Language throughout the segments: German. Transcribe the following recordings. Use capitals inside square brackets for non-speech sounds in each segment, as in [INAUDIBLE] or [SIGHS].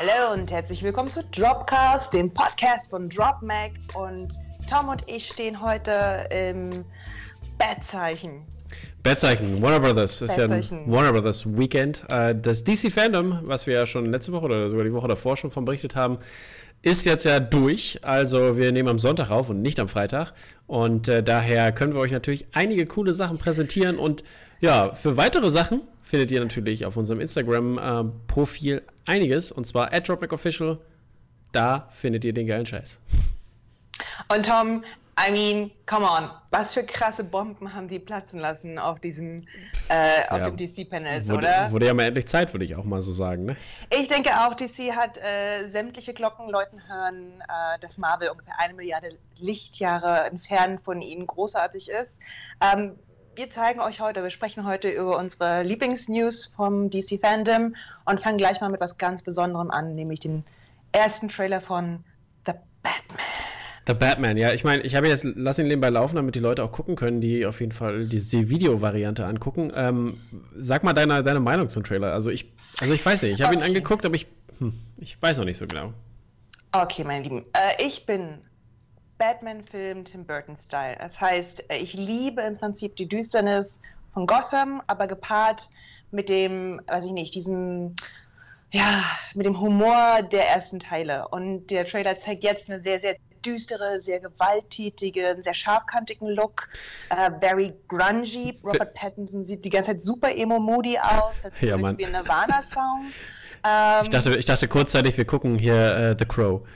Hallo und herzlich willkommen zu Dropcast, dem Podcast von DropMac. Und Tom und ich stehen heute im Bettzeichen. Bettzeichen, Warner Brothers. Das ist ja ein Warner Brothers Weekend. Äh, das DC Fandom, was wir ja schon letzte Woche oder sogar die Woche davor schon von berichtet haben, ist jetzt ja durch. Also wir nehmen am Sonntag auf und nicht am Freitag. Und äh, daher können wir euch natürlich einige coole Sachen präsentieren. Und ja, für weitere Sachen findet ihr natürlich auf unserem Instagram-Profil äh, einiges. Und zwar at DropMacOfficial. Da findet ihr den geilen Scheiß. Und Tom, I mean, come on, was für krasse Bomben haben die platzen lassen auf diesem, äh, auf ja, dem DC-Panels, oder? Wurde ja mal endlich Zeit, würde ich auch mal so sagen, ne? Ich denke auch, DC hat äh, sämtliche Glocken läuten hören, äh, dass Marvel ungefähr eine Milliarde Lichtjahre entfernt von ihnen großartig ist. Ähm, wir zeigen euch heute, wir sprechen heute über unsere Lieblingsnews vom DC Fandom und fangen gleich mal mit was ganz Besonderem an, nämlich den ersten Trailer von The Batman. The Batman, ja. Ich meine, ich habe jetzt, lass ihn nebenbei laufen, damit die Leute auch gucken können, die auf jeden Fall die, die Videovariante angucken. Ähm, sag mal deine, deine Meinung zum Trailer. Also ich, also ich weiß nicht, ich habe okay. ihn angeguckt, aber ich, hm, ich weiß noch nicht so genau. Okay, meine Lieben. Äh, ich bin Batman-Film Tim Burton-Style. Das heißt, ich liebe im Prinzip die Düsternis von Gotham, aber gepaart mit dem, weiß ich nicht, diesem ja, mit dem Humor der ersten Teile. Und der Trailer zeigt jetzt eine sehr, sehr düstere, sehr gewalttätige, sehr scharfkantigen Look. Äh, very grungy. Robert Pattinson sieht die ganze Zeit super emo-moody aus. Dazu ja, irgendwie ein Nirvana-Song. Ähm, [LAUGHS] ich, dachte, ich dachte kurzzeitig, wir gucken hier uh, The Crow.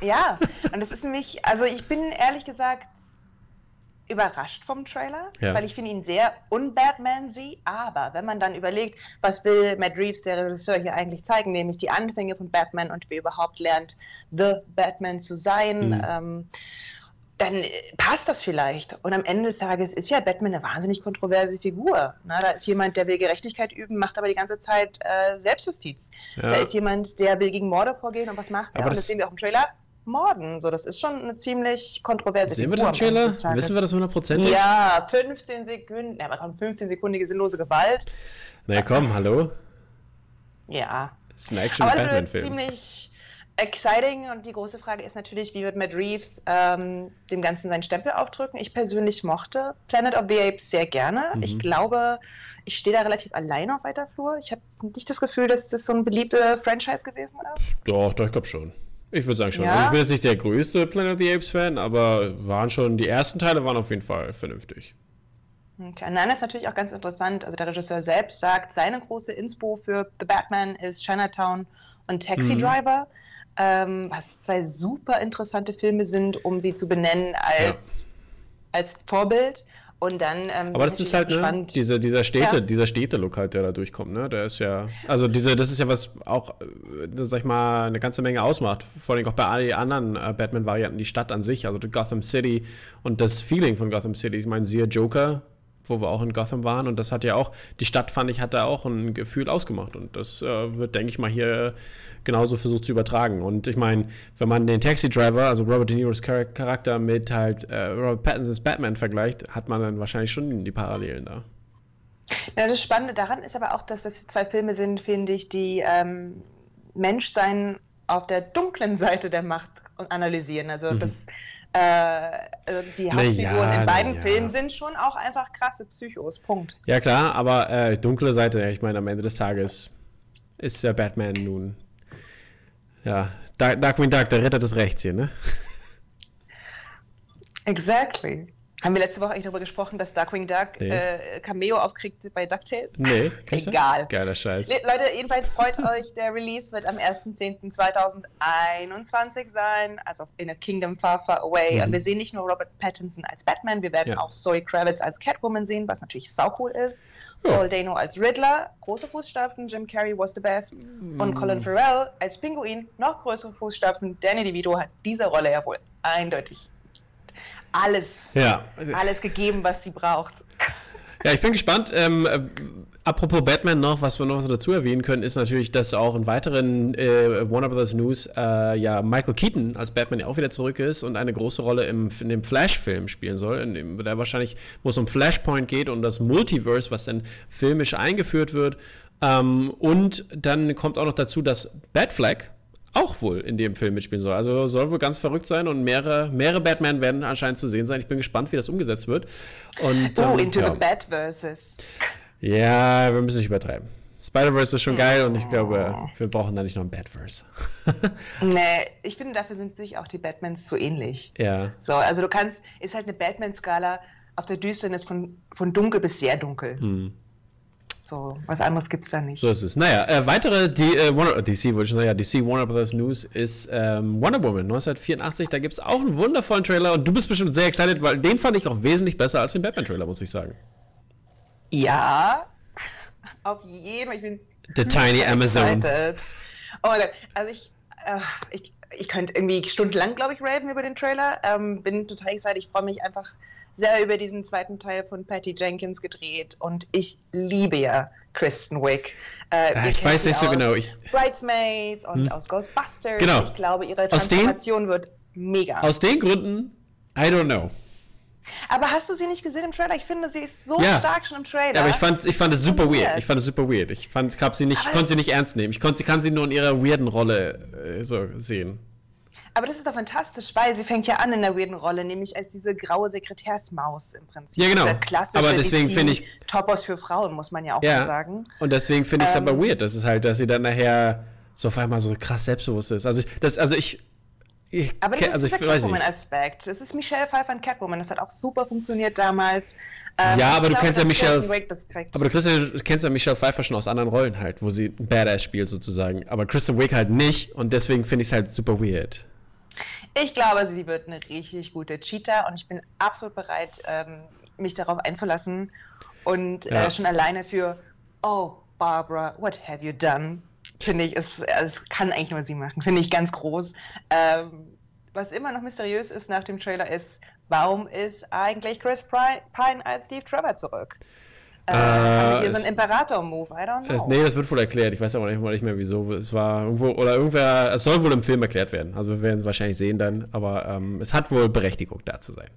Ja, und es ist nämlich, also ich bin ehrlich gesagt überrascht vom Trailer, ja. weil ich finde ihn sehr un-Batman-sie, aber wenn man dann überlegt, was will Matt Reeves, der Regisseur, hier eigentlich zeigen, nämlich die Anfänge von Batman und wie überhaupt lernt, The Batman zu sein, mhm. ähm, dann passt das vielleicht. Und am Ende des Tages ist ja Batman eine wahnsinnig kontroverse Figur. Na, da ist jemand, der will Gerechtigkeit üben, macht aber die ganze Zeit äh, Selbstjustiz. Ja. Da ist jemand, der will gegen Morde vorgehen und was macht er? Und das sehen wir auch im Trailer morden. So, das ist schon eine ziemlich kontroverse Sehen Figur wir den Trailer? Wissen wir das hundertprozentig? Ja, 15 Sekunden. Ja, aber 15-sekundige sinnlose Gewalt. Na ja, komm, hallo? Ja. Das ist ein Action-Batman-Film. ziemlich exciting und die große Frage ist natürlich, wie wird Matt Reeves ähm, dem Ganzen seinen Stempel aufdrücken? Ich persönlich mochte Planet of the Apes sehr gerne. Mhm. Ich glaube, ich stehe da relativ allein auf weiter Flur. Ich habe nicht das Gefühl, dass das so ein beliebter Franchise gewesen ist. Doch, doch, ich glaube schon. Ich würde sagen schon. Ja? Also ich bin jetzt nicht der größte Planet of the Apes Fan, aber waren schon, die ersten Teile waren auf jeden Fall vernünftig. Okay. Nein, das ist natürlich auch ganz interessant. Also der Regisseur selbst sagt, seine große Inspo für The Batman ist Chinatown und Taxi mhm. Driver, ähm, was zwei super interessante Filme sind, um sie zu benennen als, ja. als Vorbild. Und dann. Ähm, Aber das ist halt ne, diese, dieser Städte, ja. dieser Städte-Look halt, der da durchkommt, ne? Der ist ja, also diese, das ist ja was auch, äh, sag ich mal, eine ganze Menge ausmacht. Vor allem auch bei all den anderen äh, Batman-Varianten, die Stadt an sich, also Gotham City und das Feeling von Gotham City. Ich meine, siehe Joker, wo wir auch in Gotham waren. Und das hat ja auch, die Stadt fand ich, hat da auch ein Gefühl ausgemacht. Und das äh, wird, denke ich mal, hier genauso versucht zu übertragen. Und ich meine, wenn man den Taxi Driver, also Robert De Niro's Charakter mit halt äh, Robert Pattinsons Batman vergleicht, hat man dann wahrscheinlich schon die Parallelen da. Ja, das Spannende daran ist aber auch, dass das zwei Filme sind, finde ich, die ähm, Menschsein auf der dunklen Seite der Macht analysieren. Also mhm. das äh, die Hauptfiguren ja, in beiden ja. Filmen sind schon auch einfach krasse Psychos. Punkt. Ja, klar, aber äh, dunkle Seite, ich meine, am Ende des Tages ist der Batman nun. Ja, Darkwing Duck, der Ritter des Rechts hier, ne? Exactly. Haben wir letzte Woche eigentlich darüber gesprochen, dass Darkwing Duck nee. äh, Cameo aufkriegt bei DuckTales? Nee, egal. Geiler Scheiß. Nee, Leute, jedenfalls freut [LAUGHS] euch, der Release wird am 1.10.2021 sein, also in a Kingdom Far Far Away. Mhm. Und wir sehen nicht nur Robert Pattinson als Batman, wir werden ja. auch Zoe Kravitz als Catwoman sehen, was natürlich saucool ist. Ja. Paul Dano als Riddler, große Fußstapfen, Jim Carrey was the best. Mhm. Und Colin Farrell als Pinguin, noch größere Fußstapfen. Danny DeVito hat diese Rolle ja wohl eindeutig alles, ja. alles gegeben, was sie braucht. Ja, ich bin gespannt. Ähm, äh, apropos Batman noch, was wir noch dazu erwähnen können, ist natürlich, dass auch in weiteren äh, Warner Brothers News äh, ja Michael Keaton als Batman ja auch wieder zurück ist und eine große Rolle im, in dem Flash-Film spielen soll, in dem, der wahrscheinlich, wo es um Flashpoint geht und das Multiverse, was dann filmisch eingeführt wird. Ähm, und dann kommt auch noch dazu, dass Bad Flag auch wohl in dem Film mitspielen soll. Also soll wohl ganz verrückt sein und mehrere, mehrere Batman werden anscheinend zu sehen sein. Ich bin gespannt, wie das umgesetzt wird. Und, oh, ähm, into ja. the Batverses. Ja, wir müssen nicht übertreiben. Spider-Verse ist schon geil und ich glaube, wir brauchen da nicht noch ein Batverse. [LAUGHS] nee, ich finde, dafür sind sich auch die Batmans zu ähnlich. Ja. So, also du kannst, ist halt eine Batman-Skala auf der Düsternis von, von dunkel bis sehr dunkel. Hm. So, was anderes gibt es da nicht. So ist es. Naja, äh, weitere die, äh, Warner, DC, wollte ich sagen, ja, DC Warner Brothers News ist ähm, Wonder Woman 1984. Da gibt es auch einen wundervollen Trailer und du bist bestimmt sehr excited, weil den fand ich auch wesentlich besser als den Batman-Trailer, muss ich sagen. Ja, auf jeden Fall. Ich bin The Tiny Amazon. Oh mein Gott, also ich, äh, ich, ich könnte irgendwie stundenlang, glaube ich, raven über den Trailer. Ähm, bin total excited. Ich freue mich einfach sehr über diesen zweiten Teil von Patty Jenkins gedreht und ich liebe ja Kristen Wick. Äh, ah, ich weiß nicht so genau. Ich, Bridesmaids und hm. aus Ghostbusters. Genau. Ich glaube, ihre Transformation den, wird mega. Aus den Gründen, I don't know. Aber hast du sie nicht gesehen im Trailer? Ich finde, sie ist so ja. stark schon im Trailer. Ja, aber ich fand, ich fand es super weird. weird. Ich fand es super weird. Ich fand, ich, sie nicht, ich konnte sie nicht ernst nehmen. Ich konnte, kann sie nur in ihrer weirden Rolle äh, so sehen. Aber das ist doch fantastisch, weil sie fängt ja an in der weirden Rolle, nämlich als diese graue Sekretärsmaus im Prinzip. Ja, genau. aber deswegen finde ich. Topos für Frauen, muss man ja auch ja. mal sagen. Und deswegen finde ich es ähm, aber weird. Das ist halt, dass sie dann nachher so auf einmal so krass selbstbewusst ist. Also, ich, das, also ich. ich aber das also ist der Catwoman-Aspekt. Das ist Michelle Pfeiffer und Catwoman. Das hat auch super funktioniert damals. Ähm, ja, aber du glaube, kennst ja Michelle. Aber du, ja, du kennst ja Michelle Pfeiffer schon aus anderen Rollen halt, wo sie Badass spielt sozusagen. Aber Kristen Wiig halt nicht und deswegen finde ich es halt super weird. Ich glaube, sie wird eine richtig gute Cheater und ich bin absolut bereit, ähm, mich darauf einzulassen. Und äh, ja. äh, schon alleine für, oh, Barbara, what have you done? Finde ich, es, es kann eigentlich nur sie machen. Finde ich ganz groß. Ähm, was immer noch mysteriös ist nach dem Trailer ist, warum ist eigentlich Chris Pine als Steve Trevor zurück? Äh, hier so ein Imperator-Move, I don't know. nee, das wird wohl erklärt. Ich weiß aber nicht, nicht mehr wieso. Es war irgendwo, oder irgendwer, es soll wohl im Film erklärt werden. Also wir werden es wahrscheinlich sehen dann, aber ähm, es hat wohl Berechtigung, da zu sein.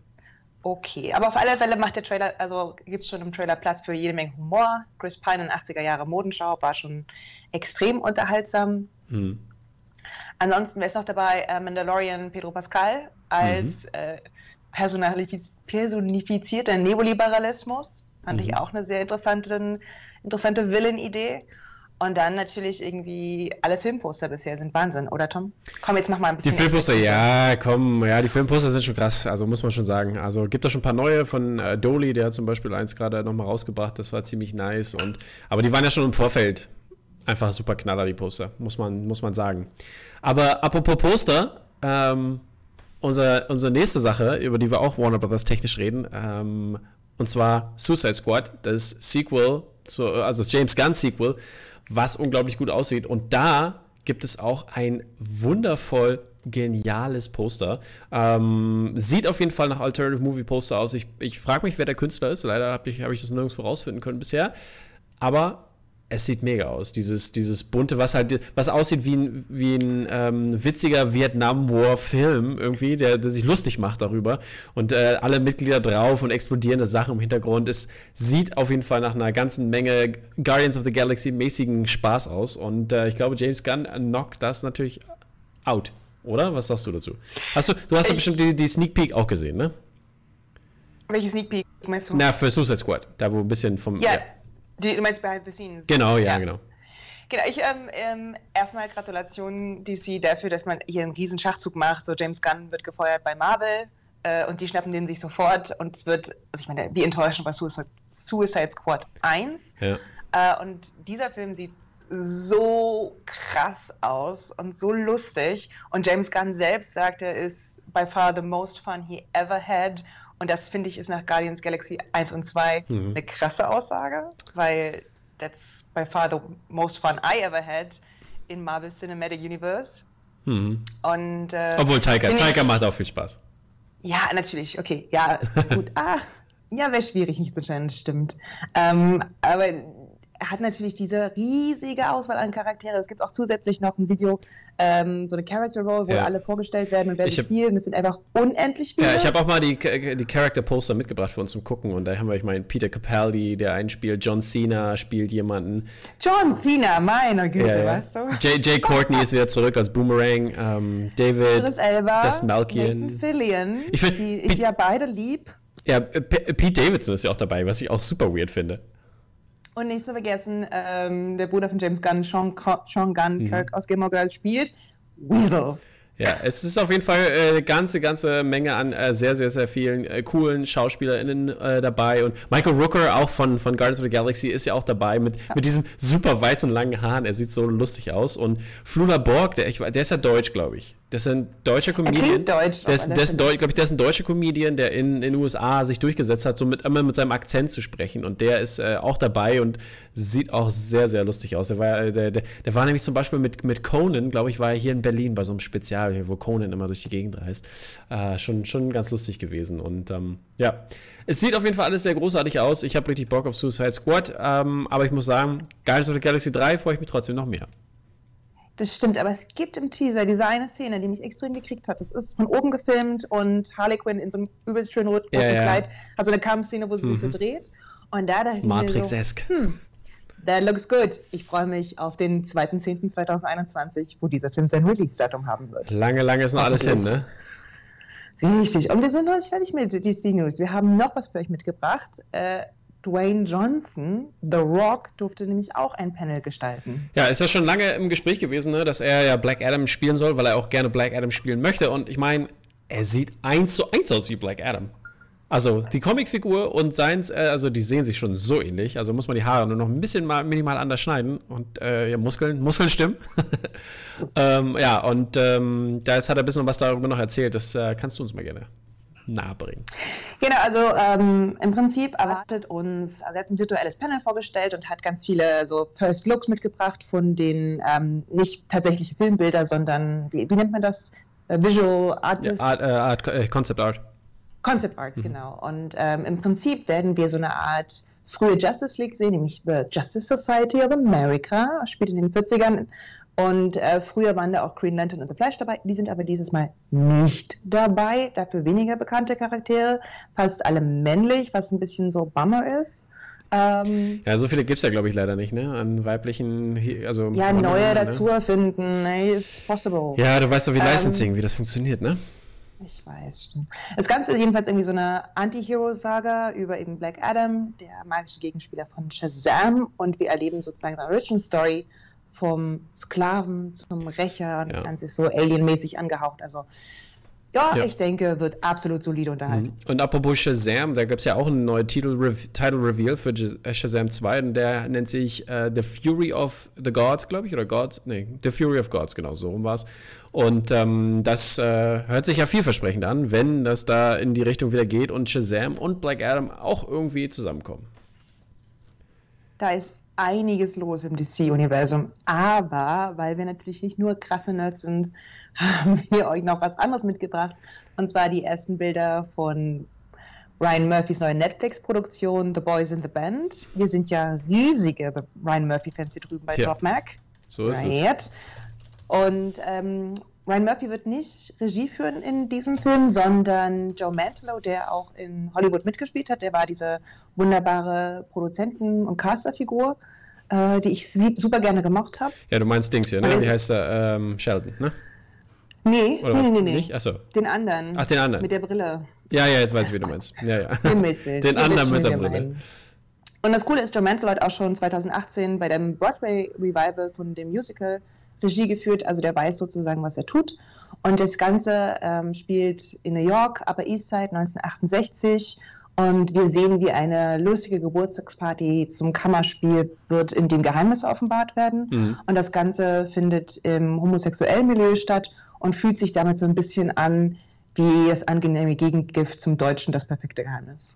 Okay, aber auf alle Fälle macht der Trailer, also gibt es schon im Trailer Platz für jede Menge Humor. Chris Pine in 80er Jahre Modenschau war schon extrem unterhaltsam. Hm. Ansonsten, wer ist noch dabei? Äh, Mandalorian Pedro Pascal als mhm. äh, personifizierter Neoliberalismus. Fand mhm. ich auch eine sehr interessante, interessante Villain-Idee. Und dann natürlich irgendwie alle Filmposter bisher sind Wahnsinn, oder Tom? Komm, jetzt mach mal ein bisschen. Die Filmposter, ja, komm, ja, die Filmposter sind schon krass, also muss man schon sagen. Also gibt da schon ein paar neue von äh, Dolly, der hat zum Beispiel eins gerade nochmal rausgebracht, das war ziemlich nice. Und, aber die waren ja schon im Vorfeld einfach super knaller, die Poster, muss man, muss man sagen. Aber apropos Poster, ähm, unser, unsere nächste Sache, über die wir auch Warner Brothers technisch reden, ähm, und zwar Suicide Squad, das Sequel, zu, also James Gunn Sequel, was unglaublich gut aussieht. Und da gibt es auch ein wundervoll geniales Poster. Ähm, sieht auf jeden Fall nach Alternative Movie Poster aus. Ich, ich frage mich, wer der Künstler ist. Leider habe ich, hab ich das nirgends rausfinden können bisher. Aber es sieht mega aus. Dieses, dieses bunte, was halt, was aussieht wie ein, wie ein ähm, witziger Vietnam-War-Film irgendwie, der, der sich lustig macht darüber. Und äh, alle Mitglieder drauf und explodierende Sachen im Hintergrund. Es sieht auf jeden Fall nach einer ganzen Menge Guardians of the Galaxy-mäßigen Spaß aus. Und äh, ich glaube, James Gunn knockt das natürlich out. Oder? Was sagst du dazu? Hast du, du hast ja bestimmt die, die Sneak Peek auch gesehen, ne? Welche Sneak Peek meinst du? Na, für Suicide Squad. Da, wo ein bisschen vom. Ja. ja die, du meinst Behind the Scenes? Genau, ja, ja. genau. Genau, ich ähm, ähm, erstmal Gratulation DC dafür, dass man hier einen riesen Schachzug macht. So James Gunn wird gefeuert bei Marvel äh, und die schnappen den sich sofort und es wird, also ich meine, wie enttäuschend war Suicide, Suicide Squad 1. Ja. Äh, und dieser Film sieht so krass aus und so lustig. Und James Gunn selbst sagt, er ist by far the most fun he ever had und das finde ich ist nach Guardians Galaxy 1 und 2 mhm. eine krasse Aussage, weil that's by far the most fun I ever had in Marvel Cinematic Universe. Mhm. Und, äh, Obwohl Taika, Taika macht auch viel Spaß. Ja, natürlich, okay, ja, [LAUGHS] gut. ah, ja, wäre schwierig, mich zu entscheiden, stimmt. Ähm, aber er hat natürlich diese riesige Auswahl an Charaktere. Es gibt auch zusätzlich noch ein Video, ähm, so eine Character Roll, wo ja. alle vorgestellt werden und wer sie spielen. Das sind einfach unendlich viele. Ja, ich habe auch mal die, die Character Poster mitgebracht für uns zum Gucken und da haben wir, ich meine, Peter Capaldi, der einen spielt, John Cena spielt jemanden. John Cena, meine Güte, ja, ja. weißt du? Jay, Jay Courtney ist wieder zurück als Boomerang. Ähm, David, Chris Elba, das Malkian. Fillion, ich find, die ich ja beide lieb. Ja, P Pete Davidson ist ja auch dabei, was ich auch super weird finde. Und nicht zu vergessen, ähm, der Bruder von James Gunn, Sean, Sean Gunn, mhm. Kirk aus Game of Girls spielt Weasel. Ja, es ist auf jeden Fall eine äh, ganze, ganze Menge an äh, sehr, sehr, sehr vielen äh, coolen SchauspielerInnen äh, dabei. Und Michael Rooker, auch von, von Guardians of the Galaxy, ist ja auch dabei mit, ja. mit diesem super weißen, langen Haaren. Er sieht so lustig aus. Und Flula Borg, der, ich, der ist ja deutsch, glaube ich. Das ist ein deutscher Comedian. Deutsch, der ist, der ist, Deu ich, der ist ein deutscher Comedian, der in, in den USA sich durchgesetzt hat, so mit, immer mit seinem Akzent zu sprechen. Und der ist äh, auch dabei und sieht auch sehr, sehr lustig aus. Der war, äh, der, der, der war nämlich zum Beispiel mit, mit Conan, glaube ich, war er hier in Berlin bei so einem Spezial, wo Conan immer durch die Gegend reist. Äh, schon, schon ganz lustig gewesen. Und ähm, ja, es sieht auf jeden Fall alles sehr großartig aus. Ich habe richtig Bock auf Suicide Squad. Ähm, aber ich muss sagen, Guardians of the Galaxy 3 freue ich mich trotzdem noch mehr. Das stimmt, aber es gibt im Teaser diese eine Szene, die mich extrem gekriegt hat. Das ist von oben gefilmt und Harley Quinn in so einem übelst schönen roten ja, Kleid ja. hat so eine Kampfszene, wo sie mhm. sich so mhm. dreht. Und da dachte ich Matrix-esk. So, hm, that looks good. Ich freue mich auf den 2.10.2021, wo dieser Film sein Release-Datum haben wird. Lange, lange ist noch alles hin, ne? Richtig. Und wir sind noch nicht fertig mit DC News. Wir haben noch was für euch mitgebracht. Äh, Dwayne Johnson, The Rock, durfte nämlich auch ein Panel gestalten. Ja, ist ja schon lange im Gespräch gewesen, ne, dass er ja Black Adam spielen soll, weil er auch gerne Black Adam spielen möchte. Und ich meine, er sieht eins zu eins aus wie Black Adam. Also die Comicfigur und seins, äh, also die sehen sich schon so ähnlich. Also muss man die Haare nur noch ein bisschen mal minimal anders schneiden und äh, ja, Muskeln, Muskeln stimmen. [LAUGHS] ähm, ja, und ähm, da hat er ein bisschen was darüber noch erzählt. Das äh, kannst du uns mal gerne nahebringen. Genau, also ähm, im Prinzip erwartet uns, also er hat ein virtuelles Panel vorgestellt und hat ganz viele so First Looks mitgebracht von den ähm, nicht tatsächlichen Filmbilder, sondern wie, wie, nennt man das? Äh, Visual Artist? Ja, Art, äh, Art, äh, Concept Art. Concept Art, mhm. genau. Und ähm, im Prinzip werden wir so eine Art frühe Justice League sehen, nämlich The Justice Society of America, spielt in den 40ern und äh, früher waren da auch Green Lantern und The Flash dabei. Die sind aber dieses Mal nicht dabei. Dafür weniger bekannte Charaktere. Fast alle männlich, was ein bisschen so Bummer ist. Ähm, ja, so viele gibt es ja, glaube ich, leider nicht, ne? An weiblichen, also. Ja, neue ne? dazu erfinden, ne? is possible. Ja, du weißt doch, wie ähm, Licensing, wie das funktioniert, ne? Ich weiß. Das Ganze ist jedenfalls irgendwie so eine Anti-Hero-Saga über eben Black Adam, der magische Gegenspieler von Shazam. Und wir erleben sozusagen eine Origin-Story vom Sklaven zum Rächer. Das ja. Ganze ist so alienmäßig angehaucht. Also ja, ja, ich denke, wird absolut solide unterhalten. Mhm. Und apropos Shazam, da gab es ja auch einen neuen Titel, Re Title Reveal für äh, Shazam 2 und der nennt sich uh, The Fury of the Gods, glaube ich, oder Gods, nee, The Fury of Gods, genau, so rum war es. Und ähm, das äh, hört sich ja vielversprechend an, wenn das da in die Richtung wieder geht und Shazam und Black Adam auch irgendwie zusammenkommen. Da ist einiges los im DC-Universum. Aber weil wir natürlich nicht nur krasse Nerds sind, [LAUGHS] haben wir euch noch was anderes mitgebracht. Und zwar die ersten Bilder von Ryan Murphys neue Netflix-Produktion The Boys in the Band. Wir sind ja riesige Ryan Murphy-Fans hier drüben bei ja. Top Mac. So ist right. es. Und ähm, Ryan Murphy wird nicht Regie führen in diesem Film, sondern Joe Mantello, der auch in Hollywood mitgespielt hat. Der war diese wunderbare Produzenten- und Casterfigur, äh, die ich super gerne gemocht habe. Ja, du meinst Dings hier, ne? Wie heißt er? Ähm, Sheldon, ne? Nee, Oder nee, nee, nee. Nicht? Achso. Den anderen. Ach, den anderen. Mit der Brille. Ja, ja, jetzt weiß ich, wie du meinst. [LAUGHS] Ja, ja. Den, den anderen mit der Brille. Meinen. Und das Coole ist, Joe Mantello hat auch schon 2018 bei dem Broadway Revival von dem Musical Regie geführt, also der weiß sozusagen, was er tut. Und das Ganze ähm, spielt in New York, Upper East Side 1968. Und wir sehen, wie eine lustige Geburtstagsparty zum Kammerspiel wird, in dem Geheimnisse offenbart werden. Mhm. Und das Ganze findet im homosexuellen Milieu statt und fühlt sich damit so ein bisschen an wie das angenehme Gegengift zum Deutschen, das perfekte Geheimnis.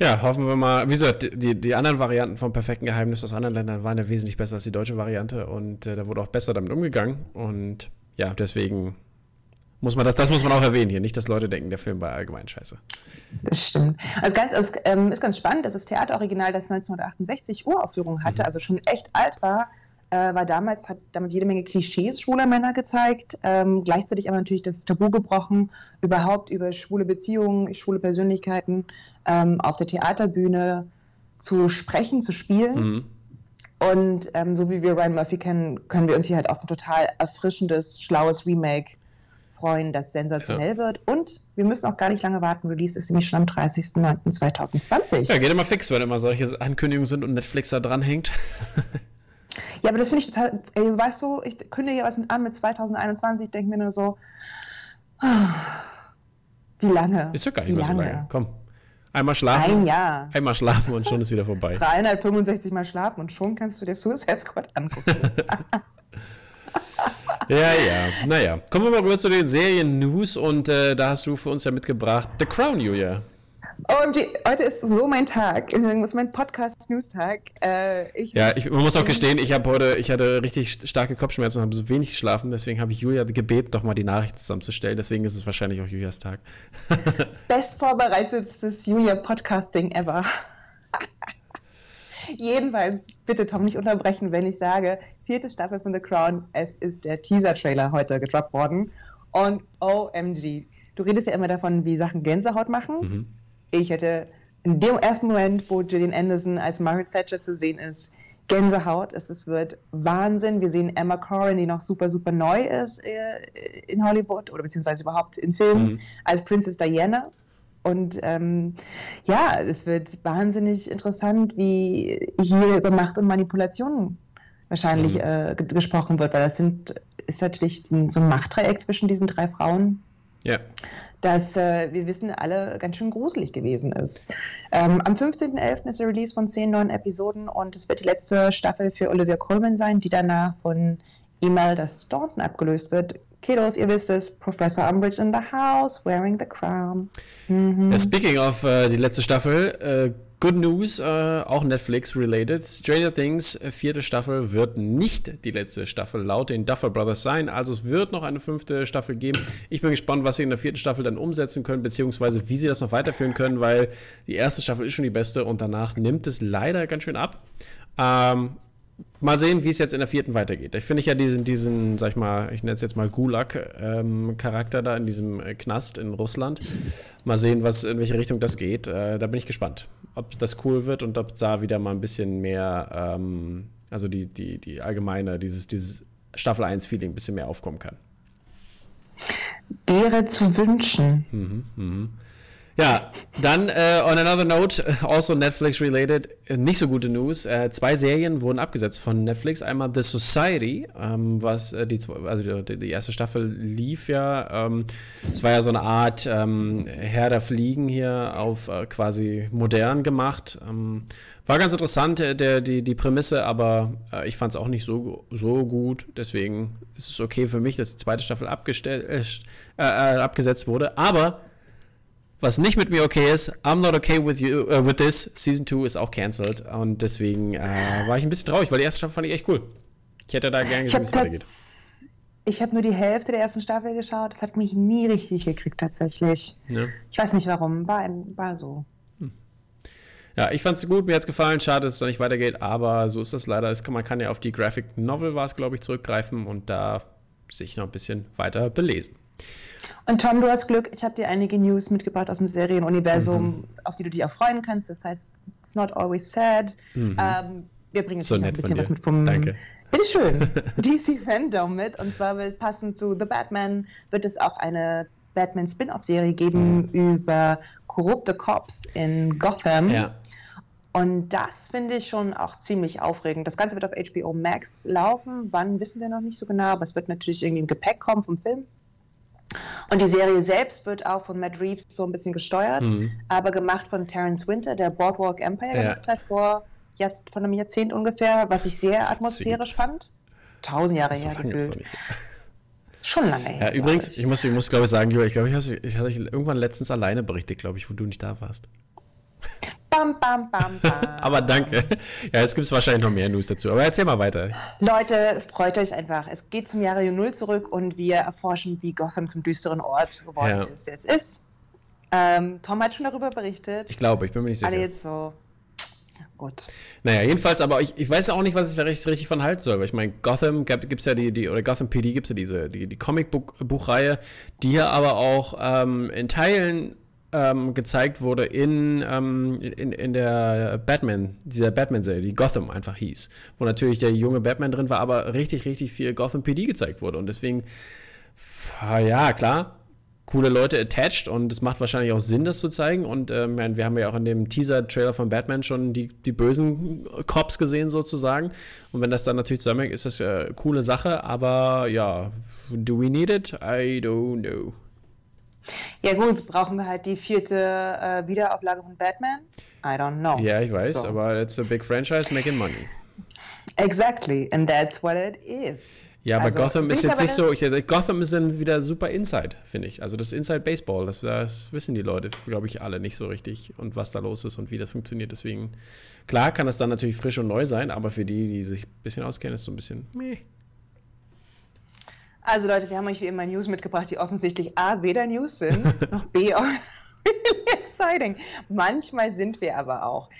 Ja, hoffen wir mal. Wie gesagt, die, die anderen Varianten vom perfekten Geheimnis aus anderen Ländern waren ja wesentlich besser als die deutsche Variante und äh, da wurde auch besser damit umgegangen. Und ja, deswegen Muss man das, das muss man auch erwähnen hier, nicht, dass Leute denken, der Film war allgemein scheiße. Das stimmt. Also ganz, es ähm, ist ganz spannend, dass das Theateroriginal, das 1968 Uraufführung hatte, mhm. also schon echt alt war, äh, war damals, hat damals jede Menge Klischees schwuler Männer gezeigt, ähm, gleichzeitig aber natürlich das Tabu gebrochen, überhaupt über schwule Beziehungen, schwule Persönlichkeiten ähm, auf der Theaterbühne zu sprechen, zu spielen. Mhm. Und ähm, so wie wir Ryan Murphy kennen, können wir uns hier halt auch ein total erfrischendes, schlaues Remake freuen, das sensationell ja. wird. Und wir müssen auch gar nicht lange warten. Release ist nämlich schon am 30.09.2020. Ja, geht immer fix, wenn immer solche Ankündigungen sind und Netflix da dran hängt. [LAUGHS] ja, aber das finde ich total, ey, weißt du, ich kündige hier was mit an mit 2021, ich denke mir nur so, [SIGHS] wie lange? Ist doch gar nicht mehr so lange. Komm. Einmal schlafen. Ein Jahr. Einmal schlafen und schon ist wieder vorbei. 365 Mal schlafen und schon kannst du dir Suicide Squad angucken. [LAUGHS] ja, ja. Naja. Kommen wir mal rüber zu den Serien-News und äh, da hast du für uns ja mitgebracht The Crown, Julia. OMG, heute ist so mein Tag. Das ist mein Podcast-News-Tag. Äh, ja, ich, man muss auch gestehen, ich habe heute, ich hatte richtig starke Kopfschmerzen und habe so wenig geschlafen. Deswegen habe ich Julia gebeten, doch mal die Nachrichten zusammenzustellen. Deswegen ist es wahrscheinlich auch Julias Tag. [LAUGHS] Best vorbereitetes Julia-Podcasting ever. [LAUGHS] Jedenfalls, bitte Tom nicht unterbrechen, wenn ich sage, vierte Staffel von The Crown, es ist der Teaser-Trailer heute gedroppt worden. Und OMG, du redest ja immer davon, wie Sachen Gänsehaut machen. Mhm. Ich hätte in dem ersten Moment, wo Gillian Anderson als Margaret Thatcher zu sehen ist, Gänsehaut. Es, es wird Wahnsinn. Wir sehen Emma Corrin, die noch super, super neu ist äh, in Hollywood oder beziehungsweise überhaupt in Filmen, mhm. als Princess Diana. Und ähm, ja, es wird wahnsinnig interessant, wie hier über Macht und Manipulation wahrscheinlich mhm. äh, gesprochen wird, weil das sind, ist natürlich so ein Machtdreieck zwischen diesen drei Frauen. Ja. Das, äh, wir wissen, alle ganz schön gruselig gewesen ist. Ähm, am 15.11. ist der Release von zehn neuen Episoden und es wird die letzte Staffel für Olivia Colman sein, die danach von Imelda Staunton abgelöst wird. Kiddos, ihr wisst es, Professor Umbridge in the house, wearing the crown. Mhm. Speaking of äh, die letzte Staffel, äh, Good News, äh, auch Netflix-related. Stranger Things, äh, vierte Staffel, wird nicht die letzte Staffel laut den Duffer Brothers sein. Also es wird noch eine fünfte Staffel geben. Ich bin gespannt, was sie in der vierten Staffel dann umsetzen können, beziehungsweise wie sie das noch weiterführen können, weil die erste Staffel ist schon die beste und danach nimmt es leider ganz schön ab. Ähm, mal sehen, wie es jetzt in der vierten weitergeht. Ich finde ich ja diesen, diesen, sag ich mal, ich nenne es jetzt mal Gulag-Charakter ähm, da in diesem äh, Knast in Russland. Mal sehen, was, in welche Richtung das geht. Äh, da bin ich gespannt, ob das cool wird und ob da wieder mal ein bisschen mehr, ähm, also die, die, die allgemeine, dieses, dieses Staffel 1-Feeling ein bisschen mehr aufkommen kann. Wäre zu wünschen. Mhm, mhm. Ja, dann uh, on another note, also Netflix related, nicht so gute News. Uh, zwei Serien wurden abgesetzt von Netflix. Einmal The Society, um, was uh, die, also die, die, erste Staffel lief ja. Um, es war ja so eine Art um, Herr der Fliegen hier auf quasi modern gemacht. war ganz interessant, der, die, die Prämisse, aber ich fand es auch nicht so, so gut. Deswegen ist es okay für mich, dass die zweite Staffel abgestellt, abgesetzt wurde. Aber was nicht mit mir okay ist, I'm not okay with you uh, with this. Season 2 ist auch cancelled. Und deswegen äh, war ich ein bisschen traurig, weil die erste Staffel fand ich echt cool. Ich hätte da gerne gesehen, wie es weitergeht. Ich habe nur die Hälfte der ersten Staffel geschaut. Das hat mich nie richtig gekriegt, tatsächlich. Ja. Ich weiß nicht warum. War, war so. Hm. Ja, ich fand es gut, mir hat es gefallen. Schade, dass es da nicht weitergeht, aber so ist das leider. man kann ja auf die Graphic Novel, war es, glaube ich, zurückgreifen und da sich noch ein bisschen weiter belesen. Und Tom, du hast Glück, ich habe dir einige News mitgebracht aus dem Serienuniversum, mhm. auf die du dich auch freuen kannst. Das heißt, it's not always sad. Mhm. Ähm, wir bringen jetzt so ein bisschen was mit vom. Danke. Bitteschön. [LAUGHS] DC Fandom mit. Und zwar wird passend zu The Batman wird es auch eine Batman Spin-off-Serie geben mhm. über korrupte Cops in Gotham. Ja. Und das finde ich schon auch ziemlich aufregend. Das Ganze wird auf HBO Max laufen. Wann wissen wir noch nicht so genau, aber es wird natürlich irgendwie im Gepäck kommen vom Film. Und die Serie selbst wird auch von Matt Reeves so ein bisschen gesteuert, mhm. aber gemacht von Terence Winter, der Boardwalk Empire ja. gemacht hat vor, ja, vor einem Jahrzehnt ungefähr, was ich sehr atmosphärisch fand. Tausend Jahre her gefühlt. Schon lange her. Ja, übrigens, ich. ich. muss, ich muss glaube ich sagen, ich glaube, ich, ich hatte irgendwann letztens alleine berichtet, glaube ich, wo du nicht da warst. Bam, bam, bam, bam. [LAUGHS] aber danke. Ja, es gibt wahrscheinlich noch mehr News dazu. Aber erzähl mal weiter. Leute, freut euch einfach. Es geht zum Jahre Null zurück und wir erforschen, wie Gotham zum düsteren Ort geworden ja. ist. Es ist. Ähm, Tom hat schon darüber berichtet. Ich glaube, ich bin mir nicht sicher. Alle jetzt so. Gut. Naja, jedenfalls, aber ich, ich weiß auch nicht, was ich da richtig, richtig von halten soll. Weil ich meine, Gotham gibt es ja die, die, oder Gotham PD gibt es ja diese, die, die Comic-Buchreihe, die ja aber auch ähm, in Teilen ähm, gezeigt wurde in, ähm, in, in der Batman, dieser Batman-Serie, die Gotham einfach hieß. Wo natürlich der junge Batman drin war, aber richtig, richtig viel Gotham PD gezeigt wurde. Und deswegen, ja, klar, coole Leute attached und es macht wahrscheinlich auch Sinn, das zu zeigen. Und ähm, wir haben ja auch in dem Teaser-Trailer von Batman schon die, die bösen Cops gesehen, sozusagen. Und wenn das dann natürlich zusammenhängt, ist das eine coole Sache. Aber ja, do we need it? I don't know. Ja gut, brauchen wir halt die vierte äh, Wiederauflage von Batman? I don't know. Ja, ich weiß, so. aber it's a big franchise making money. Exactly, and that's what it is. Ja, aber also, Gotham ist jetzt nicht so. Ich, Gotham ist dann wieder super Inside, finde ich. Also das Inside Baseball, das, das wissen die Leute, glaube ich, alle nicht so richtig und was da los ist und wie das funktioniert. Deswegen, klar kann das dann natürlich frisch und neu sein, aber für die, die sich ein bisschen auskennen, ist so ein bisschen meh. Also Leute, wir haben euch wie immer News mitgebracht, die offensichtlich A, weder News sind, [LAUGHS] noch B, auch really exciting. Manchmal sind wir aber auch.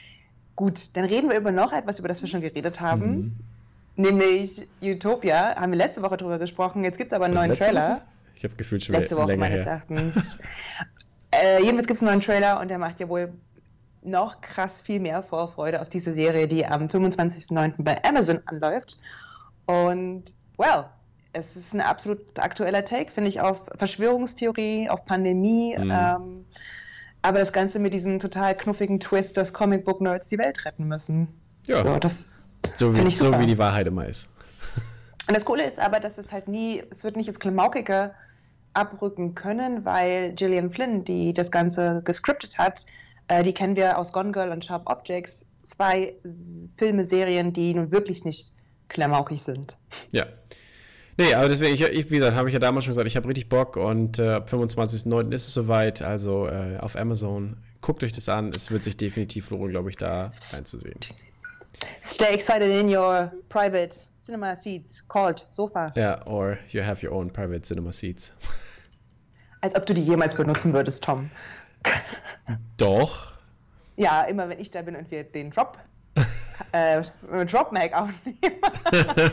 Gut, dann reden wir über noch etwas, über das wir schon geredet haben. Mhm. Nämlich Utopia, haben wir letzte Woche drüber gesprochen. Jetzt gibt es aber einen Was, neuen Trailer. Woche? Ich habe gefühlt schon letzte Woche meines her. Erachtens. äh, jedenfalls gibt es einen neuen Trailer und der macht ja wohl noch krass viel mehr Vorfreude auf diese Serie, die am 25.09. bei Amazon anläuft. Und, well, es ist ein absolut aktueller Take, finde ich, auf Verschwörungstheorie, auf Pandemie. Mhm. Ähm, aber das Ganze mit diesem total knuffigen Twist, dass Comicbook-Nerds die Welt retten müssen. Ja. So, das so wie, so wie die Wahrheit immer ist. [LAUGHS] Und das Coole ist aber, dass es halt nie, es wird nicht ins Klamaukige abrücken können, weil Gillian Flynn, die das Ganze gescriptet hat, äh, die kennen wir aus Gone Girl und Sharp Objects. Zwei Filme, Serien, die nun wirklich nicht klamaukig sind. Ja. Nee, aber deswegen, ich, ich, wie gesagt, habe ich ja damals schon gesagt, ich habe richtig Bock und äh, ab 25.09. ist es soweit, also äh, auf Amazon. Guckt euch das an, es wird sich definitiv lohnen, glaube ich, da reinzusehen. Stay excited in your private cinema seats called Sofa. Ja, or you have your own private cinema seats. [LAUGHS] Als ob du die jemals benutzen würdest, Tom. Doch. Ja, immer wenn ich da bin und wir den Drop [LAUGHS] äh, Drop Mag aufnehmen.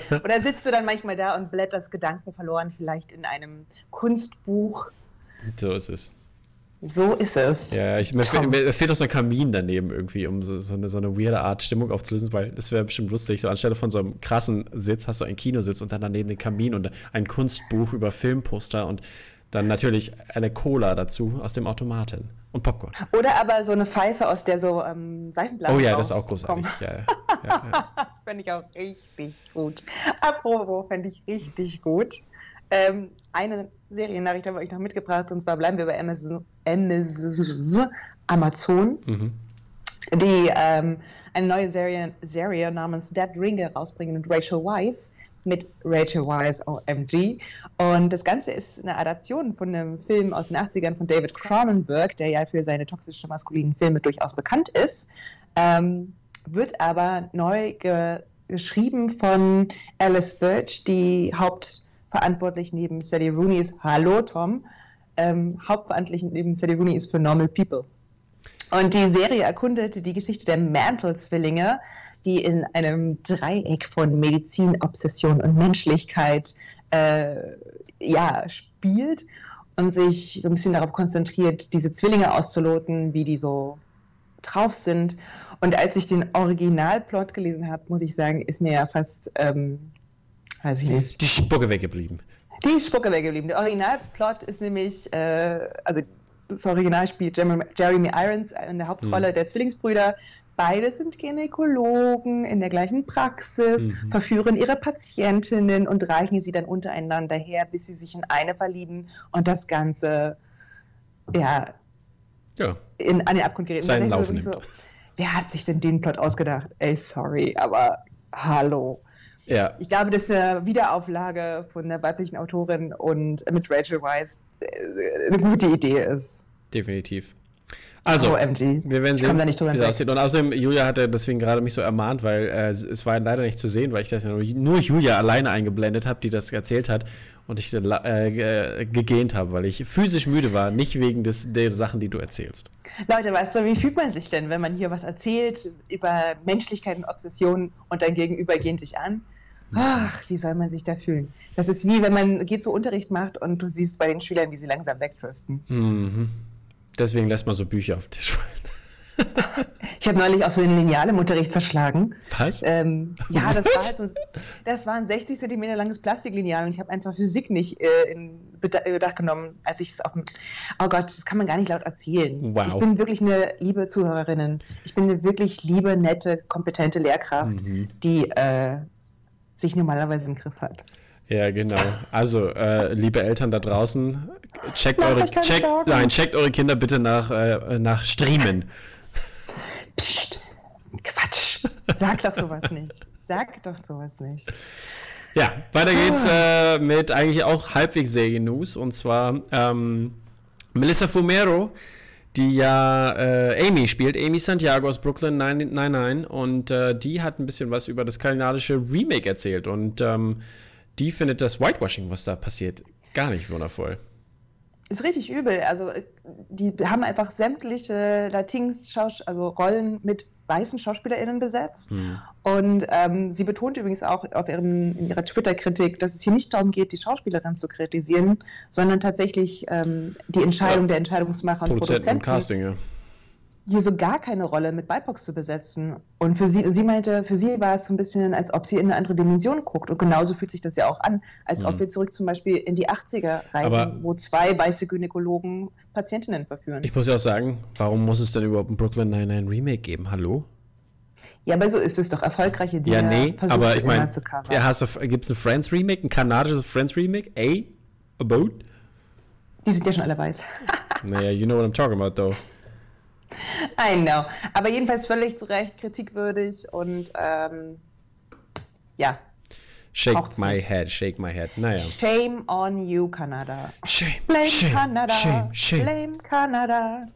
[LAUGHS] Oder sitzt du dann manchmal da und blätterst Gedanken verloren, vielleicht in einem Kunstbuch? So ist es. So ist es. Ja, ich, mir, fehlt, mir fehlt noch so ein Kamin daneben irgendwie, um so, so, eine, so eine weirde Art Stimmung aufzulösen, weil das wäre bestimmt lustig. So anstelle von so einem krassen Sitz hast du einen Kinositz und dann daneben den Kamin und ein Kunstbuch über Filmposter und dann natürlich eine Cola dazu aus dem Automaten und Popcorn. Oder aber so eine Pfeife, aus der so ähm, Seifenblasen Oh ja, das ist auch großartig. Ja, ja, ja. [LAUGHS] fände ich auch richtig gut. Apropos, fände ich richtig gut. Ähm, eine Seriennachricht habe ich noch mitgebracht, und zwar bleiben wir bei Amazon, Amazon mhm. die ähm, eine neue Serie, Serie namens Dead Ringe rausbringen mit Rachel Weisz mit Rachel Weisz OMG. Und das Ganze ist eine Adaption von einem Film aus den 80ern von David Cronenberg, der ja für seine toxische maskulinen Filme durchaus bekannt ist. Ähm, wird aber neu ge geschrieben von Alice Birch, die Haupt verantwortlich neben Sally Rooney ist, hallo Tom, ähm, hauptverantwortlich neben Sally Rooney ist für Normal People. Und die Serie erkundet die Geschichte der Mantle-Zwillinge, die in einem Dreieck von Medizin, Obsession und Menschlichkeit äh, ja, spielt und sich so ein bisschen darauf konzentriert, diese Zwillinge auszuloten, wie die so drauf sind. Und als ich den Originalplot gelesen habe, muss ich sagen, ist mir ja fast ähm, Weiß ich nicht. Die Spucke weggeblieben. Die Spucke weggeblieben. Der Originalplot ist nämlich, äh, also das Original spielt Jeremy Irons in der Hauptrolle mhm. der Zwillingsbrüder. Beide sind Gynäkologen in der gleichen Praxis, mhm. verführen ihre Patientinnen und reichen sie dann untereinander her, bis sie sich in eine verlieben und das Ganze ja, ja. In, an den Abgrund gerät. Seinen Lauf nimmt. So, wer hat sich denn den Plot ausgedacht? Ey, sorry, aber hallo. Ja. Ich glaube, dass eine Wiederauflage von der weiblichen Autorin und mit Rachel Weisz äh, eine gute Idee ist. Definitiv. Also, OMG. wir werden sehen, wie das aussieht. Und außerdem, Julia hatte deswegen gerade mich so ermahnt, weil äh, es war leider nicht zu sehen, weil ich das ja nur, nur Julia alleine eingeblendet habe, die das erzählt hat und ich äh, gegähnt habe, weil ich physisch müde war, nicht wegen des, der Sachen, die du erzählst. Leute, weißt du, wie fühlt man sich denn, wenn man hier was erzählt über Menschlichkeit und Obsession und dein Gegenüber gehen dich an? Ach, wie soll man sich da fühlen? Das ist wie, wenn man geht so Unterricht macht und du siehst bei den Schülern, wie sie langsam wegdriften. Mhm. Deswegen lässt man so Bücher auf den Tisch fallen. [LAUGHS] Ich habe neulich auch so ein Lineal im Unterricht zerschlagen. Was? Ähm, ja, das war, halt so, das war ein 60 cm langes Plastiklineal und ich habe einfach Physik nicht äh, in Bedacht genommen, als ich es auf Oh Gott, das kann man gar nicht laut erzählen. Wow. Ich bin wirklich eine liebe Zuhörerin. Ich bin eine wirklich liebe, nette, kompetente Lehrkraft, mhm. die äh, sich normalerweise im Griff hat. Ja, genau. Also, äh, liebe Eltern da draußen, checkt eure, check, nein, checkt eure Kinder bitte nach, äh, nach Striemen. Psst, Quatsch. Sag doch sowas nicht. Sag doch sowas nicht. Ja, weiter geht's ah. äh, mit eigentlich auch halbwegs Serien-News. Und zwar ähm, Melissa Fumero, die ja äh, Amy spielt, Amy Santiago aus Brooklyn 99. Und äh, die hat ein bisschen was über das kanadische Remake erzählt. Und ähm, die findet das Whitewashing, was da passiert, gar nicht wundervoll. Ist richtig übel. Also, die haben einfach sämtliche Latins, also Rollen mit weißen SchauspielerInnen besetzt. Hm. Und ähm, sie betont übrigens auch auf ihrem, in ihrer Twitter-Kritik, dass es hier nicht darum geht, die Schauspielerin zu kritisieren, sondern tatsächlich ähm, die Entscheidung ja. der Entscheidungsmacher und Produzenten. Produzenten. Und Casting, ja hier so gar keine Rolle mit BIPOX zu besetzen. Und für sie, sie meinte, für sie war es so ein bisschen, als ob sie in eine andere Dimension guckt. Und genauso fühlt sich das ja auch an, als mhm. ob wir zurück zum Beispiel in die 80er reisen, Aber wo zwei weiße Gynäkologen Patientinnen verführen. Ich muss ja auch sagen, warum muss es denn überhaupt ein Brooklyn Nine-Nine Remake geben? Hallo? Ja, aber so ist es doch. Erfolgreiche Dinge Ja, nee, aber ich meine, ja, gibt es ein Friends Remake, ein kanadisches Friends Remake? A? A Boat? Die sind ja schon alle weiß. [LAUGHS] naja, you know what I'm talking about, though. I know. Aber jedenfalls völlig zu Recht kritikwürdig und ähm, ja. Shake my nicht. head, shake my head. Naja. Shame on you, Kanada. Shame, Blame shame, Canada. Shame, shame. Blame Canada.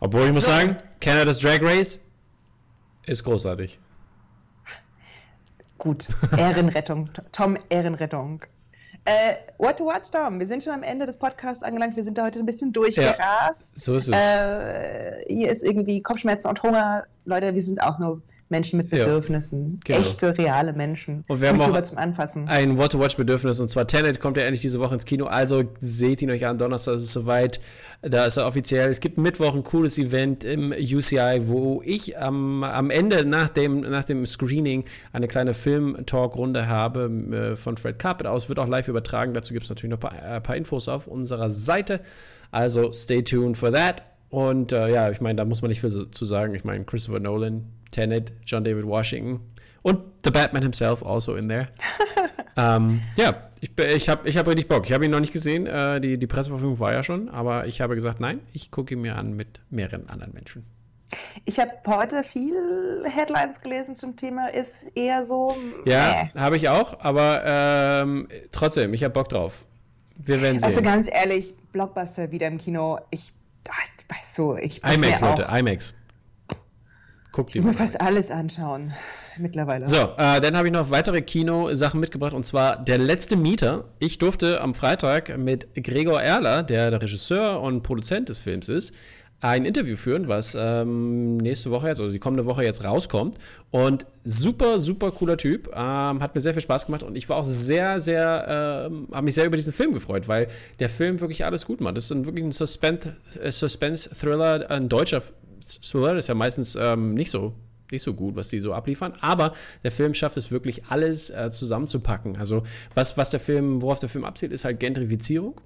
Obwohl ich muss sagen, Canadas Drag Race ist großartig. Gut, Ehrenrettung. Tom, Ehrenrettung. Äh, what to watch, Tom? Wir sind schon am Ende des Podcasts angelangt. Wir sind da heute ein bisschen durchgerast. Ja, so ist es. Äh, hier ist irgendwie Kopfschmerzen und Hunger. Leute, wir sind auch nur Menschen mit Bedürfnissen. Ja, genau. Echte, reale Menschen. Und wir haben auch zum Anfassen. ein What-to-Watch-Bedürfnis. Und zwar Tenet kommt ja endlich diese Woche ins Kino. Also seht ihn euch an. Donnerstag ist es soweit. Da ist er offiziell. Es gibt Mittwoch ein cooles Event im UCI, wo ich am, am Ende nach dem, nach dem Screening eine kleine Film-Talk-Runde habe äh, von Fred Carpet aus. Wird auch live übertragen. Dazu gibt es natürlich noch ein paar, ein äh, paar Infos auf unserer Seite. Also stay tuned for that. Und äh, ja, ich meine, da muss man nicht viel zu sagen. Ich meine, Christopher Nolan, Tenet, John David Washington und The Batman himself also in there. [LAUGHS] ähm, ja, ich, ich habe ich hab richtig Bock. Ich habe ihn noch nicht gesehen. Äh, die, die Presseverfügung war ja schon, aber ich habe gesagt, nein, ich gucke ihn mir an mit mehreren anderen Menschen. Ich habe heute viel Headlines gelesen zum Thema, ist eher so. Ja, äh. habe ich auch, aber ähm, trotzdem, ich habe Bock drauf. Wir werden sehen. Also ganz ehrlich, Blockbuster wieder im Kino. Ich, du, ich. IMAX, Leute, IMAX. Guck die ich muss fast alles anschauen [LAUGHS] mittlerweile. So, äh, dann habe ich noch weitere Kino-Sachen mitgebracht und zwar Der letzte Mieter. Ich durfte am Freitag mit Gregor Erler, der der Regisseur und Produzent des Films ist, ein Interview führen, was ähm, nächste Woche jetzt, also die kommende Woche jetzt rauskommt. Und super, super cooler Typ. Ähm, hat mir sehr viel Spaß gemacht und ich war auch sehr, sehr, ähm, habe mich sehr über diesen Film gefreut, weil der Film wirklich alles gut macht. Das ist ein, wirklich ein äh, Suspense-Thriller, Suspense ein deutscher Thriller, das ist ja meistens ähm, nicht so nicht so gut, was die so abliefern. Aber der Film schafft es wirklich, alles äh, zusammenzupacken. Also, was, was der Film, worauf der Film abzielt, ist halt Gentrifizierung.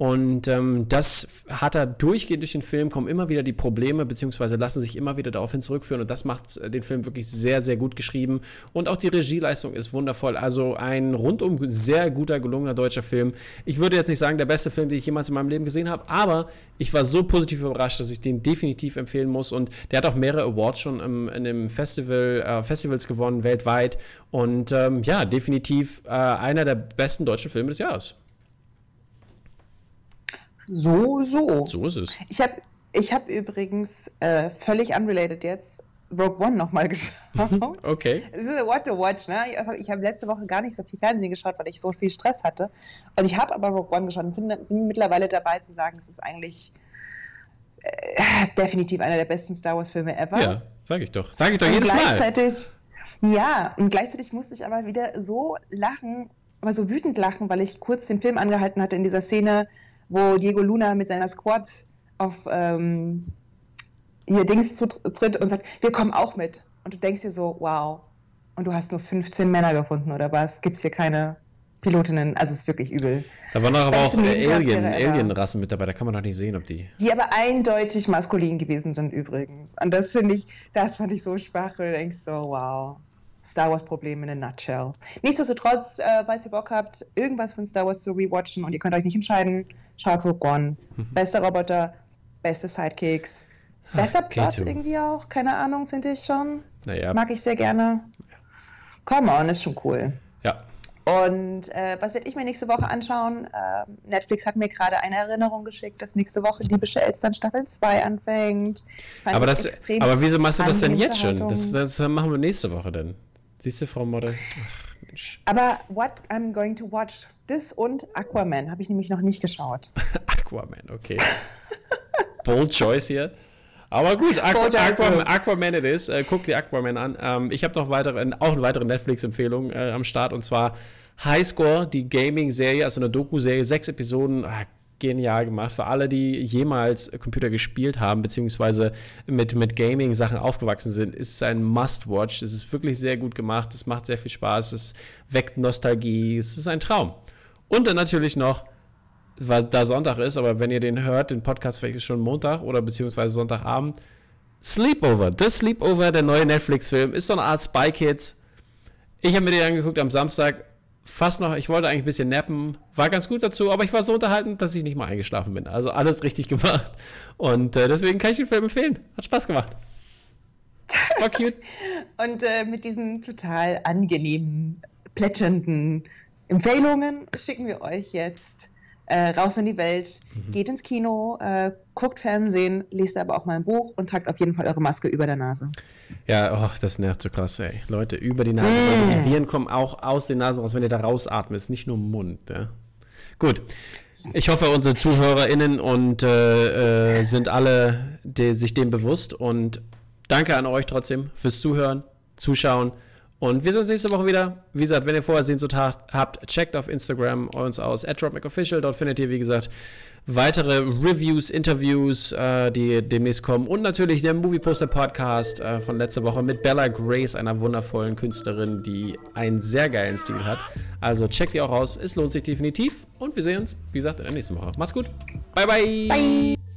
Und ähm, das hat er durchgehend durch den Film, kommen immer wieder die Probleme, beziehungsweise lassen sich immer wieder daraufhin zurückführen. Und das macht äh, den Film wirklich sehr, sehr gut geschrieben. Und auch die Regieleistung ist wundervoll. Also ein rundum sehr guter, gelungener deutscher Film. Ich würde jetzt nicht sagen, der beste Film, den ich jemals in meinem Leben gesehen habe, aber ich war so positiv überrascht, dass ich den definitiv empfehlen muss. Und der hat auch mehrere Awards schon im, in dem Festival, äh, Festivals gewonnen, weltweit. Und ähm, ja, definitiv äh, einer der besten deutschen Filme des Jahres. So, so. So ist es. Ich habe Ich habe übrigens äh, völlig unrelated jetzt Rogue One nochmal [LAUGHS] geschaut. okay. Es ist what to watch, ne? Ich habe letzte Woche gar nicht so viel Fernsehen geschaut, weil ich so viel Stress hatte. Und ich habe aber Rogue One geschaut und bin, bin mittlerweile dabei zu sagen, es ist eigentlich äh, definitiv einer der besten Star Wars-Filme ever. Ja, sage ich doch. Sage ich doch und jedes gleichzeitig, Mal. Ja, und gleichzeitig musste ich aber wieder so lachen, aber so wütend lachen, weil ich kurz den Film angehalten hatte in dieser Szene, wo Diego Luna mit seiner Squad auf ähm, ihr Dings zutritt und sagt, wir kommen auch mit. Und du denkst dir so, wow. Und du hast nur 15 Männer gefunden oder was? Gibt es hier keine Pilotinnen? Also es ist wirklich übel. Da waren doch aber auch Alien, Alien-Rassen mit dabei, da kann man doch nicht sehen, ob die. Die aber eindeutig maskulin gewesen sind übrigens. Und das finde ich, das fand ich so schwach, und du denkst so, wow. Star Wars-Problem in a nutshell. Nichtsdestotrotz, äh, falls ihr Bock habt, irgendwas von Star Wars zu rewatchen und ihr könnt euch nicht entscheiden, schaut Rogue One. Mhm. Bester Roboter, beste Sidekicks, besser Plot irgendwie auch, keine Ahnung, finde ich schon. Naja. Mag ich sehr gerne. Come on, ist schon cool. Ja. Und äh, was werde ich mir nächste Woche anschauen? Äh, Netflix hat mir gerade eine Erinnerung geschickt, dass nächste Woche die Elstern Staffel 2 anfängt. aber, das, aber wieso machst du das denn jetzt schon? Das, das machen wir nächste Woche denn. Siehst du, Frau Model? Ach, Mensch. Aber what I'm going to watch, das und Aquaman habe ich nämlich noch nicht geschaut. [LAUGHS] Aquaman, okay. [LAUGHS] Bold Choice hier. Aber gut, Aqu Aquaman, Aquaman it is. Äh, guck dir Aquaman an. Ähm, ich habe noch weitere, auch eine weitere Netflix-Empfehlung äh, am Start und zwar Highscore, die Gaming-Serie, also eine Doku-Serie, sechs Episoden. Ah, genial gemacht. Für alle, die jemals Computer gespielt haben, beziehungsweise mit, mit Gaming-Sachen aufgewachsen sind, ist es ein Must-Watch. Es ist wirklich sehr gut gemacht. Es macht sehr viel Spaß. Es weckt Nostalgie. Es ist ein Traum. Und dann natürlich noch, weil da Sonntag ist, aber wenn ihr den hört, den Podcast vielleicht ist schon Montag oder beziehungsweise Sonntagabend, Sleepover. Das Sleepover, der neue Netflix-Film, ist so eine Art Spy Kids. Ich habe mir den angeguckt am Samstag fast noch, ich wollte eigentlich ein bisschen nappen, war ganz gut dazu, aber ich war so unterhalten, dass ich nicht mal eingeschlafen bin. Also alles richtig gemacht. Und äh, deswegen kann ich den Film empfehlen. Hat Spaß gemacht. War [LAUGHS] cute. Und äh, mit diesen total angenehmen, plätschernden Empfehlungen schicken wir euch jetzt äh, raus in die Welt, mhm. geht ins Kino, äh, guckt Fernsehen, lest aber auch mal ein Buch und tragt auf jeden Fall eure Maske über der Nase. Ja, oh, das nervt so krass, ey. Leute, über die Nase. Mm. Leute, die Viren kommen auch aus den Nasen raus, wenn ihr da rausatmet, nicht nur Mund. Ja? Gut. Ich hoffe, unsere ZuhörerInnen und äh, äh, sind alle die, sich dem bewusst und danke an euch trotzdem fürs Zuhören, Zuschauen. Und wir sehen uns nächste Woche wieder. Wie gesagt, wenn ihr vorher Sehnsucht habt, checkt auf Instagram uns aus, DropMacOfficial. Dort findet ihr, wie gesagt, weitere Reviews, Interviews, äh, die demnächst kommen. Und natürlich der Movie Poster Podcast äh, von letzter Woche mit Bella Grace, einer wundervollen Künstlerin, die einen sehr geilen Stil hat. Also checkt ihr auch aus. Es lohnt sich definitiv. Und wir sehen uns, wie gesagt, in der nächsten Woche. Macht's gut. Bye, bye. Bye.